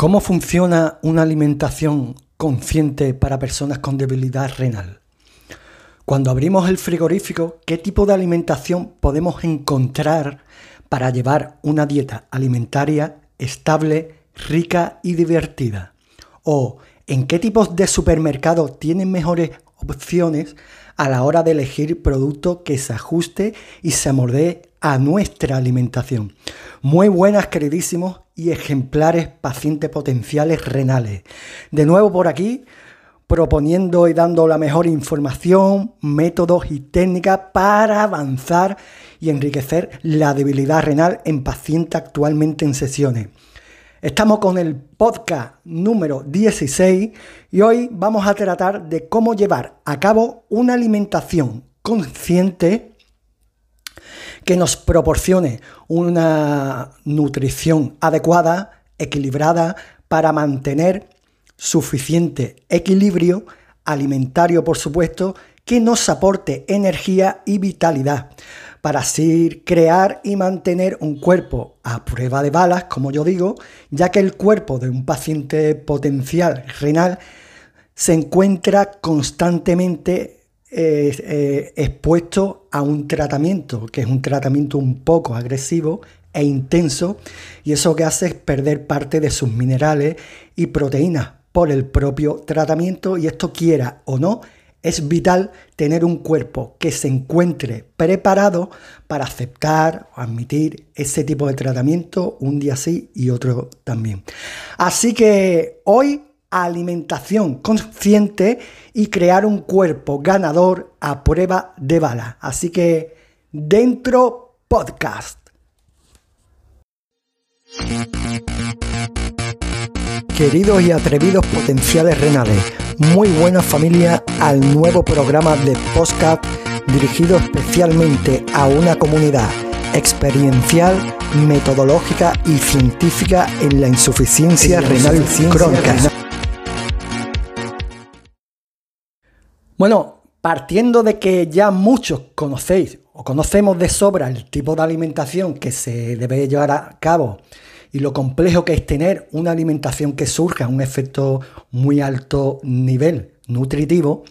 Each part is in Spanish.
¿Cómo funciona una alimentación consciente para personas con debilidad renal? Cuando abrimos el frigorífico, ¿qué tipo de alimentación podemos encontrar para llevar una dieta alimentaria estable, rica y divertida? ¿O en qué tipos de supermercados tienen mejores opciones a la hora de elegir producto que se ajuste y se amordee a nuestra alimentación? Muy buenas, queridísimos y ejemplares pacientes potenciales renales. De nuevo por aquí, proponiendo y dando la mejor información, métodos y técnicas para avanzar y enriquecer la debilidad renal en pacientes actualmente en sesiones. Estamos con el podcast número 16 y hoy vamos a tratar de cómo llevar a cabo una alimentación consciente que nos proporcione una nutrición adecuada, equilibrada, para mantener suficiente equilibrio alimentario, por supuesto, que nos aporte energía y vitalidad para así crear y mantener un cuerpo a prueba de balas, como yo digo, ya que el cuerpo de un paciente potencial renal se encuentra constantemente eh, expuesto a un tratamiento, que es un tratamiento un poco agresivo e intenso, y eso que hace es perder parte de sus minerales y proteínas por el propio tratamiento, y esto quiera o no, es vital tener un cuerpo que se encuentre preparado para aceptar o admitir ese tipo de tratamiento un día sí y otro también. Así que hoy alimentación consciente y crear un cuerpo ganador a prueba de bala. Así que dentro podcast. Queridos y atrevidos potenciales renales, muy buena familia al nuevo programa de podcast dirigido especialmente a una comunidad experiencial, metodológica y científica en la insuficiencia renal crónica. Bueno, partiendo de que ya muchos conocéis o conocemos de sobra el tipo de alimentación que se debe llevar a cabo y lo complejo que es tener una alimentación que surja un efecto muy alto nivel nutritivo,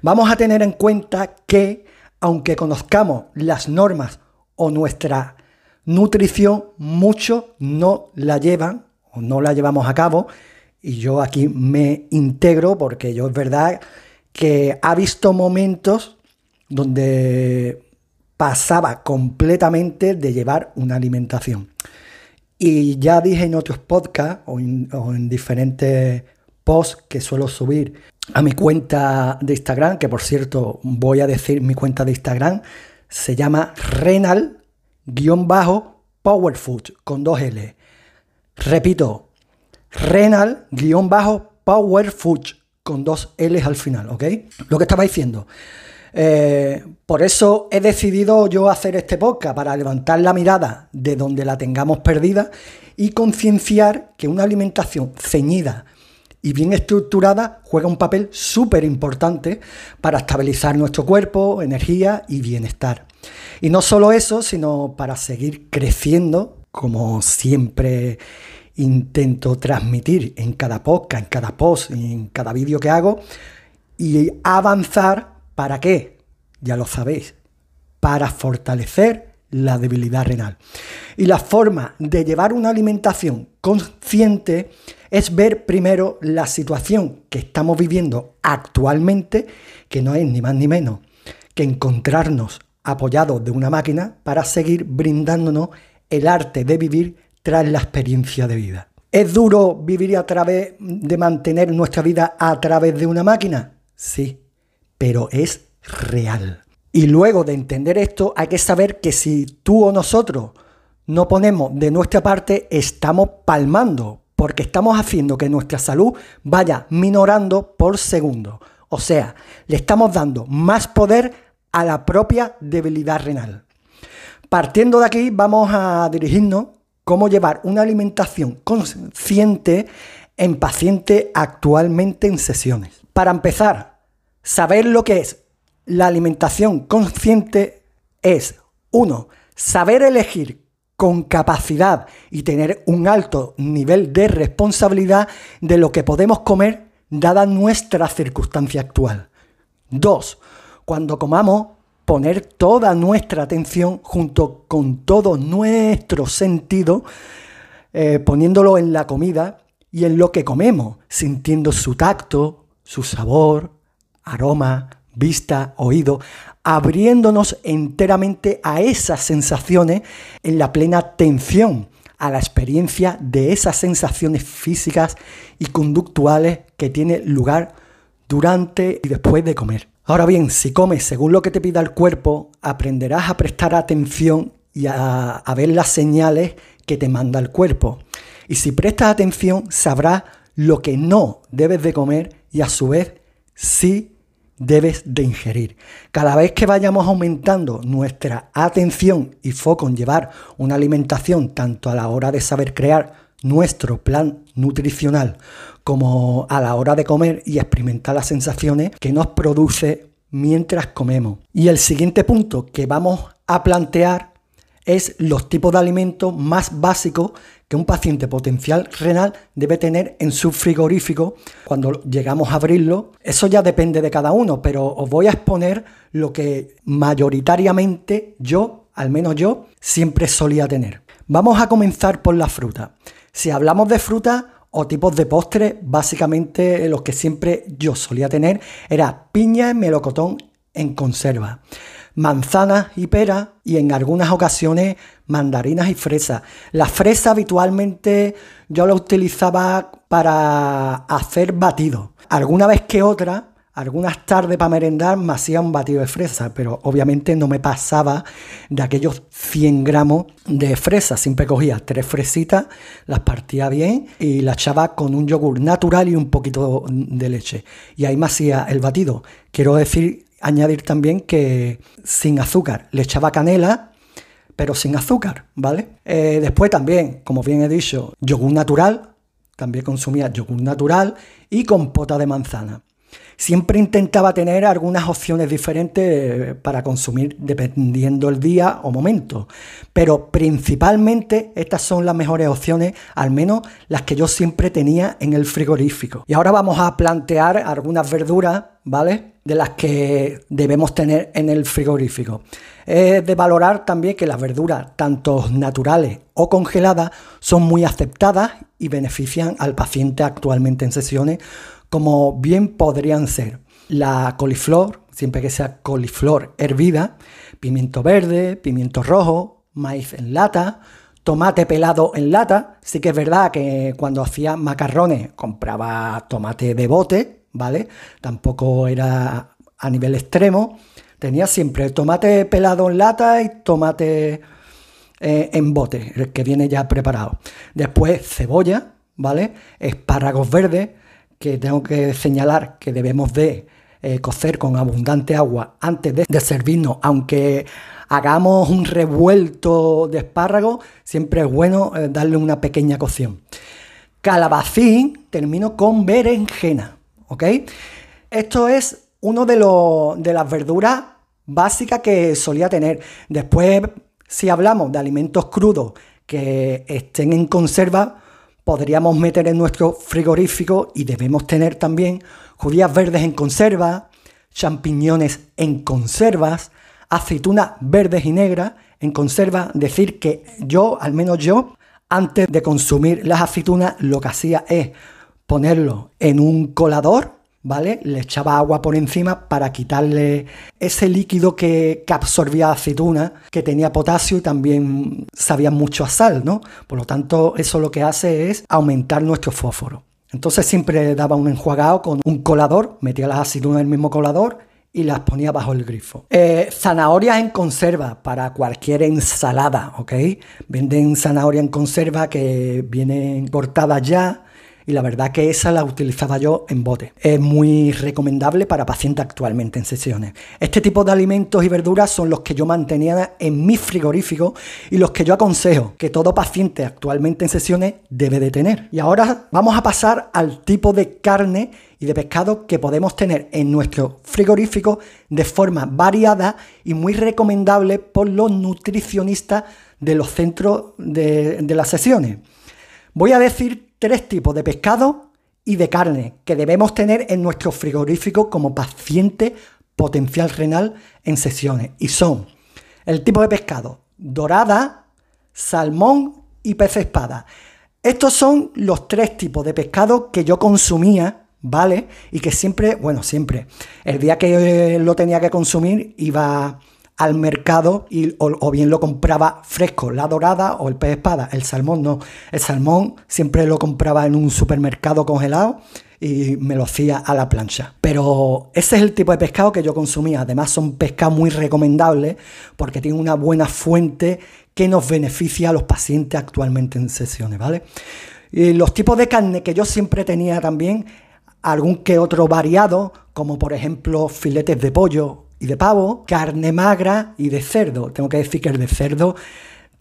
vamos a tener en cuenta que aunque conozcamos las normas o nuestra nutrición, muchos no la llevan o no la llevamos a cabo. Y yo aquí me integro porque yo es verdad que ha visto momentos donde pasaba completamente de llevar una alimentación. Y ya dije en otros podcasts o en, diferentes posts que suelo subir a mi cuenta de Instagram, que por cierto voy a decir mi cuenta de Instagram, se llama renal-powerfood con dos L. Repito, renal-powerfood con dos L's al final, ¿ok? Lo que estaba diciendo. Eh, por eso he decidido yo hacer este podcast, para levantar la mirada de donde la tengamos perdida y concienciar que una alimentación ceñida y bien estructurada juega un papel súper importante para estabilizar nuestro cuerpo, energía y bienestar. Y no solo eso, sino para seguir creciendo, como siempre intento transmitir en cada podcast, en cada post, en cada vídeo que hago y avanzar para qué, ya lo sabéis, para fortalecer la debilidad renal. Y la forma de llevar una alimentación consciente es ver primero la situación que estamos viviendo actualmente, que no es ni más ni menos que encontrarnos apoyados de una máquina para seguir brindándonos el arte de vivir tras la experiencia de vida. ¿Es duro vivir a través de mantener nuestra vida a través de una máquina? Sí, pero es real. Y luego de entender esto, hay que saber que si tú o nosotros no ponemos de nuestra parte, estamos palmando, porque estamos haciendo que nuestra salud vaya minorando por segundo. O sea, le estamos dando más poder a la propia debilidad renal. Partiendo de aquí, vamos a dirigirnos cómo llevar una alimentación consciente en pacientes actualmente en sesiones. Para empezar, saber lo que es la alimentación consciente es, uno, saber elegir con capacidad y tener un alto nivel de responsabilidad de lo que podemos comer dada nuestra circunstancia actual. Dos, cuando comamos, poner toda nuestra atención junto con todo nuestro sentido, eh, poniéndolo en la comida y en lo que comemos, sintiendo su tacto, su sabor, aroma, vista, oído, abriéndonos enteramente a esas sensaciones en la plena atención a la experiencia de esas sensaciones físicas y conductuales que tiene lugar durante y después de comer. Ahora bien, si comes según lo que te pida el cuerpo, aprenderás a prestar atención y a, ver las señales que te manda el cuerpo. Y si prestas atención, sabrás lo que no debes de comer y a su vez sí debes de ingerir. Cada vez que vayamos aumentando nuestra atención y foco en llevar una alimentación tanto a la hora de saber crear nuestro plan nutricional como a la hora de comer y experimentar las sensaciones que nos produce mientras comemos. Y el siguiente punto que vamos a plantear es los tipos de alimentos más básicos que un paciente potencial renal debe tener en su frigorífico cuando llegamos a abrirlo. Eso ya depende de cada uno, pero os voy a exponer lo que mayoritariamente yo, al menos yo, siempre solía tener. Vamos a comenzar por la fruta. Si hablamos de fruta o tipos de postres, básicamente los que siempre yo solía tener era piña, melocotón en conserva manzanas y peras y en algunas ocasiones mandarinas y fresas. La fresa habitualmente yo la utilizaba para hacer batido. Alguna vez que otra, algunas tardes para merendar me hacía un batido de fresa, pero obviamente no me pasaba de aquellos 100 gramos de fresa. Siempre cogía tres fresitas, las partía bien y las echaba con un yogur natural y un poquito de leche. Y ahí me hacía el batido. Quiero decir añadir también que sin azúcar. Le echaba canela, pero sin azúcar, ¿vale? Eh, después también, como bien he dicho, yogur natural. También consumía yogur natural y compota de manzana. Siempre intentaba tener algunas opciones diferentes eh, para consumir dependiendo el día o momento, pero principalmente estas son las mejores opciones, al menos las que yo siempre tenía en el frigorífico. Y ahora vamos a plantear algunas verduras, ¿vale? De las que debemos tener en el frigorífico. Es de valorar también que las verduras, tanto naturales o congeladas, son muy aceptadas y benefician al paciente actualmente en sesiones como bien podrían ser la coliflor, siempre que sea coliflor hervida, pimiento verde, pimiento rojo, maíz en lata, tomate pelado en lata. Sí que es verdad que cuando hacía macarrones compraba tomate de bote, ¿vale? Tampoco era a nivel extremo. Tenía siempre tomate pelado en lata y tomate eh, en bote, el que viene ya preparado. Después cebolla, ¿vale? Espárragos verdes, que tengo que señalar que debemos de eh, cocer con abundante agua antes de, servirnos, aunque hagamos un revuelto de espárragos, siempre es bueno eh, darle una pequeña cocción. Calabacín, termino con berenjena, ¿ok? Esto es uno de, de las verduras básicas que solía tener. Después, si hablamos de alimentos crudos que estén en conserva, podríamos meter en nuestro frigorífico y debemos tener también judías verdes en conserva, champiñones en conservas, aceitunas verdes y negras en conserva. Decir que yo, al menos yo, antes de consumir las aceitunas, lo que hacía es ponerlo en un colador ¿vale? Le echaba agua por encima para quitarle ese líquido que, absorbía la aceituna, que tenía potasio y también sabía mucho a sal, ¿no? Por lo tanto, eso lo que hace es aumentar nuestro fósforo. Entonces siempre daba un enjuagado con un colador, metía las aceitunas en el mismo colador y las ponía bajo el grifo. Eh, zanahorias en conserva para cualquier ensalada, ¿ok? Venden zanahoria en conserva que vienen cortadas ya y la verdad que esa la utilizaba yo en bote. Es muy recomendable para pacientes actualmente en sesiones. Este tipo de alimentos y verduras son los que yo mantenía en mi frigorífico y los que yo aconsejo que todo paciente actualmente en sesiones debe de tener. Y ahora vamos a pasar al tipo de carne y de pescado que podemos tener en nuestro frigorífico de forma variada y muy recomendable por los nutricionistas de los centros de, de las sesiones. Voy a decir tres tipos de pescado y de carne que debemos tener en nuestro frigorífico como paciente potencial renal en sesiones. Y son el tipo de pescado, dorada, salmón y pez espada. Estos son los tres tipos de pescado que yo consumía, ¿vale? Y que siempre, bueno, siempre, el día que lo tenía que consumir iba al mercado y, o, bien lo compraba fresco, la dorada o el pez espada. El salmón no. El salmón siempre lo compraba en un supermercado congelado y me lo hacía a la plancha. Pero ese es el tipo de pescado que yo consumía. Además son pescados muy recomendables porque tienen una buena fuente que nos beneficia a los pacientes actualmente en sesiones, ¿vale? Y los tipos de carne que yo siempre tenía también, algún que otro variado, como por ejemplo filetes de pollo y de pavo, carne magra y de cerdo. Tengo que decir que el de cerdo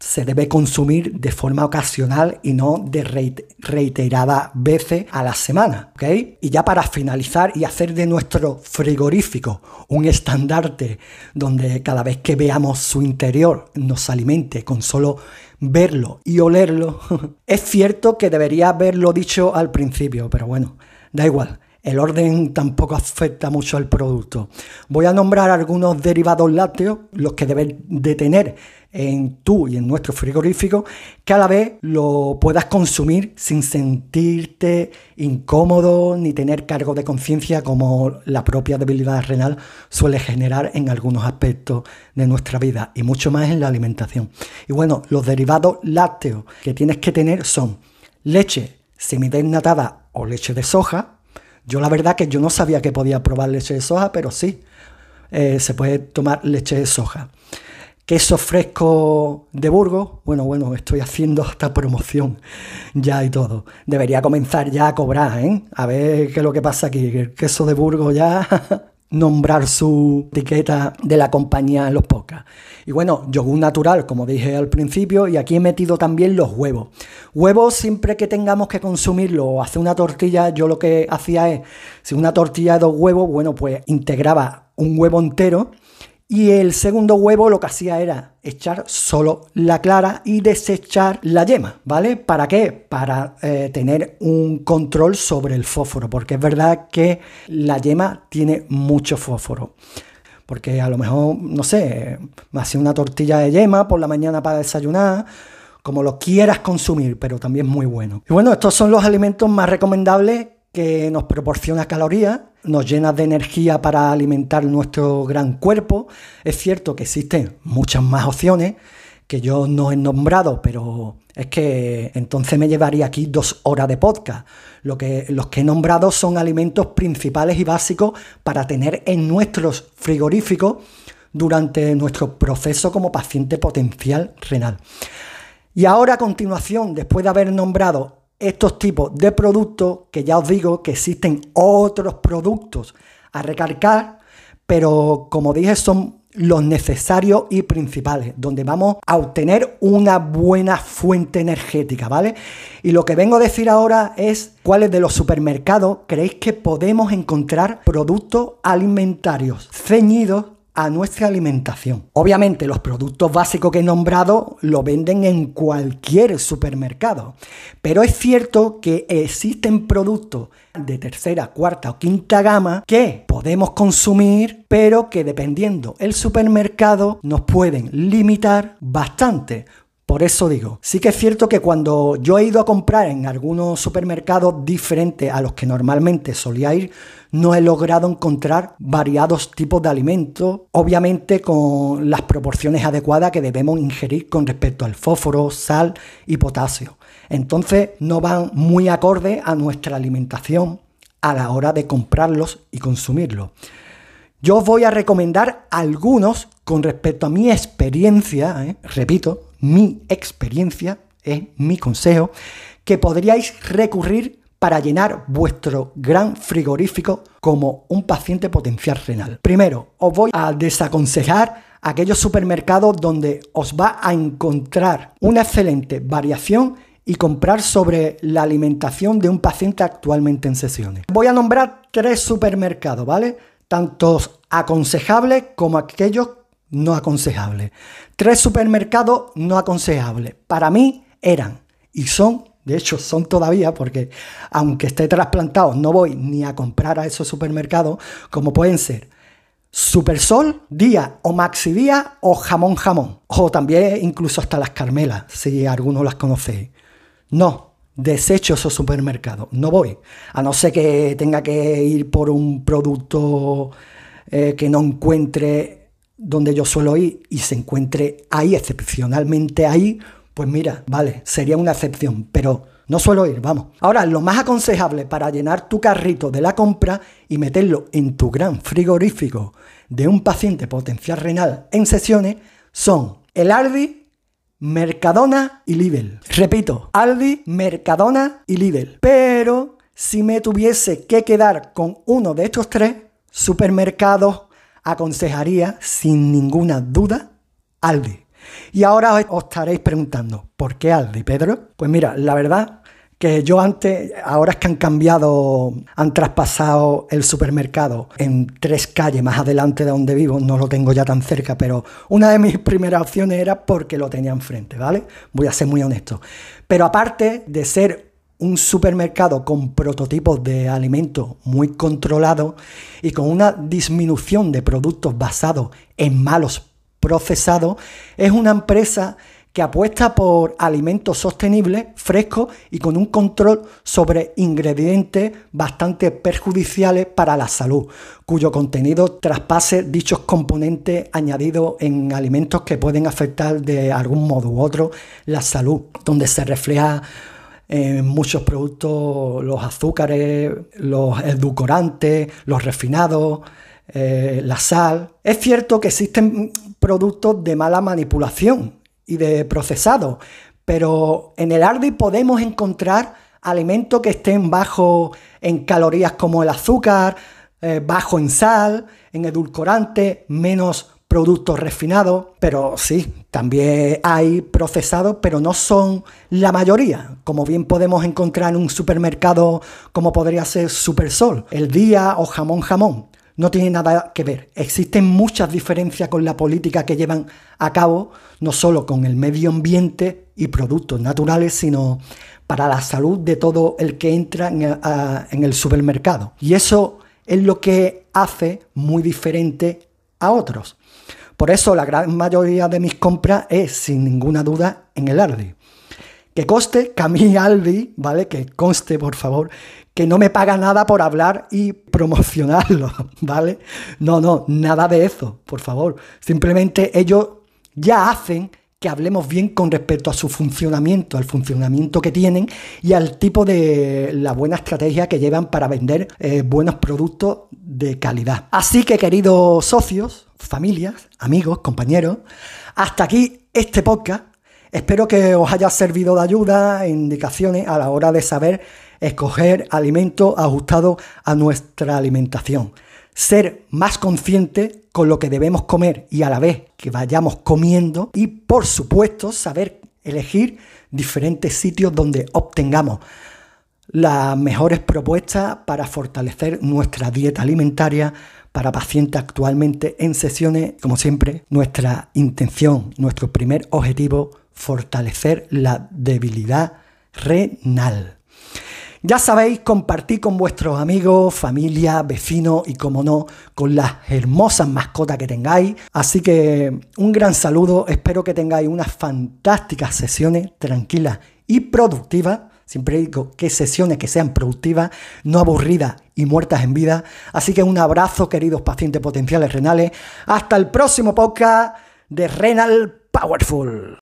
se debe consumir de forma ocasional y no de reiteradas veces a la semana. ¿ok? Y ya para finalizar y hacer de nuestro frigorífico un estandarte donde cada vez que veamos su interior nos alimente con solo verlo y olerlo, es cierto que debería haberlo dicho al principio, pero bueno, da igual el orden tampoco afecta mucho al producto. Voy a nombrar algunos derivados lácteos, los que deben de tener en tú y en nuestro frigorífico, que a la vez lo puedas consumir sin sentirte incómodo ni tener cargo de conciencia como la propia debilidad renal suele generar en algunos aspectos de nuestra vida y mucho más en la alimentación. Y bueno, los derivados lácteos que tienes que tener son leche semidesnatada o leche de soja, yo la verdad que yo no sabía que podía probar leche de soja, pero sí, eh, se puede tomar leche de soja. Queso fresco de Burgos, bueno, bueno, estoy haciendo hasta promoción ya y todo. Debería comenzar ya a cobrar, ¿eh? A ver qué es lo que pasa aquí. El queso de Burgos ya nombrar su etiqueta de la compañía en los podcasts. Y bueno, yogur natural, como dije al principio, y aquí he metido también los huevos. Huevos, siempre que tengamos que consumirlo o hacer una tortilla, yo lo que hacía es, si una tortilla de dos huevos, bueno, pues integraba un huevo entero y el segundo huevo lo que hacía era echar solo la clara y desechar la yema, ¿vale? ¿Para qué? Para eh, tener un control sobre el fósforo, porque es verdad que la yema tiene mucho fósforo. Porque a lo mejor, no sé, me hacía una tortilla de yema por la mañana para desayunar, como lo quieras consumir, pero también muy bueno. Y bueno, estos son los alimentos más recomendables que nos proporciona calorías, nos llena de energía para alimentar nuestro gran cuerpo. Es cierto que existen muchas más opciones que yo no he nombrado, pero es que entonces me llevaría aquí dos horas de podcast. Lo que, los que he nombrado son alimentos principales y básicos para tener en nuestros frigoríficos durante nuestro proceso como paciente potencial renal. Y ahora a continuación, después de haber nombrado estos tipos de productos, que ya os digo que existen otros productos a recargar, pero como dije son los necesarios y principales, donde vamos a obtener una buena fuente energética, ¿vale? Y lo que vengo a decir ahora es cuáles de los supermercados creéis que podemos encontrar productos alimentarios ceñidos a nuestra alimentación. Obviamente los productos básicos que he nombrado lo venden en cualquier supermercado, pero es cierto que existen productos de tercera, cuarta o quinta gama que podemos consumir, pero que dependiendo el supermercado nos pueden limitar bastante. Por eso digo, sí que es cierto que cuando yo he ido a comprar en algunos supermercados diferentes a los que normalmente solía ir, no he logrado encontrar variados tipos de alimentos, obviamente con las proporciones adecuadas que debemos ingerir con respecto al fósforo, sal y potasio. Entonces no van muy acorde a nuestra alimentación a la hora de comprarlos y consumirlos. Yo voy a recomendar algunos con respecto a mi experiencia, ¿eh? repito, mi experiencia es mi consejo, que podríais recurrir para llenar vuestro gran frigorífico como un paciente potencial renal. Primero, os voy a desaconsejar aquellos supermercados donde os va a encontrar una excelente variación y comprar sobre la alimentación de un paciente actualmente en sesiones. Voy a nombrar tres supermercados, ¿vale? Tantos aconsejables como aquellos no aconsejable. Tres supermercados no aconsejables. Para mí eran y son, de hecho son todavía, porque aunque esté trasplantado, no voy ni a comprar a esos supermercados, como pueden ser Supersol, Día o Maxi Día o Jamón Jamón. O también incluso hasta las Carmelas, si algunos las conocéis. No, desecho esos supermercados. No voy. A no ser que tenga que ir por un producto eh, que no encuentre donde yo suelo ir y se encuentre ahí, excepcionalmente ahí, pues mira, vale, sería una excepción, pero no suelo ir, vamos. Ahora, lo más aconsejable para llenar tu carrito de la compra y meterlo en tu gran frigorífico de un paciente potencial renal en sesiones son el Aldi, Mercadona y Lidl. Repito, Aldi, Mercadona y Lidl. Pero si me tuviese que quedar con uno de estos tres supermercados, aconsejaría sin ninguna duda Aldi. Y ahora os estaréis preguntando, ¿por qué Aldi, Pedro? Pues mira, la verdad que yo antes, ahora es que han cambiado, han traspasado el supermercado en tres calles más adelante de donde vivo, no lo tengo ya tan cerca, pero una de mis primeras opciones era porque lo tenía enfrente, ¿vale? Voy a ser muy honesto. Pero aparte de ser un supermercado con prototipos de alimentos muy controlados y con una disminución de productos basados en malos procesados, es una empresa que apuesta por alimentos sostenibles, frescos y con un control sobre ingredientes bastante perjudiciales para la salud, cuyo contenido traspase dichos componentes añadidos en alimentos que pueden afectar de algún modo u otro la salud, donde se refleja en muchos productos los azúcares, los edulcorantes, los refinados, eh, la sal. Es cierto que existen productos de mala manipulación y de procesado. Pero en el Ardi podemos encontrar alimentos que estén bajo en calorías como el azúcar, eh, bajo en sal, en edulcorante, menos productos refinados, pero sí, también hay procesados, pero no son la mayoría, como bien podemos encontrar en un supermercado como podría ser Supersol, el día o jamón jamón no tiene nada que ver. Existen muchas diferencias con la política que llevan a cabo, no solo con el medio ambiente y productos naturales, sino para la salud de todo el que entra en el supermercado. Y eso es lo que hace muy diferente a otros. Por eso la gran mayoría de mis compras es, sin ninguna duda, en el Aldi. Que coste, que a mí Aldi, ¿vale? Que conste, por favor, que no me paga nada por hablar y promocionarlo, ¿vale? No, no, nada de eso, por favor. Simplemente ellos ya hacen que hablemos bien con respecto a su funcionamiento, al funcionamiento que tienen y al tipo de la buena estrategia que llevan para vender eh, buenos productos de calidad. Así que queridos socios, familias, amigos, compañeros, hasta aquí este podcast. Espero que os haya servido de ayuda, indicaciones a la hora de saber escoger alimentos ajustados a nuestra alimentación. Ser más consciente con lo que debemos comer y a la vez que vayamos comiendo y por supuesto saber elegir diferentes sitios donde obtengamos las mejores propuestas para fortalecer nuestra dieta alimentaria para pacientes actualmente en sesiones. Como siempre, nuestra intención, nuestro primer objetivo, fortalecer la debilidad renal. Ya sabéis, compartid con vuestros amigos, familia, vecinos y, como no, con las hermosas mascotas que tengáis. Así que un gran saludo, espero que tengáis unas fantásticas sesiones tranquilas y productivas. Siempre digo que sesiones que sean productivas, no aburridas y muertas en vida. Así que un abrazo, queridos pacientes potenciales renales. Hasta el próximo podcast de Renal Powerful.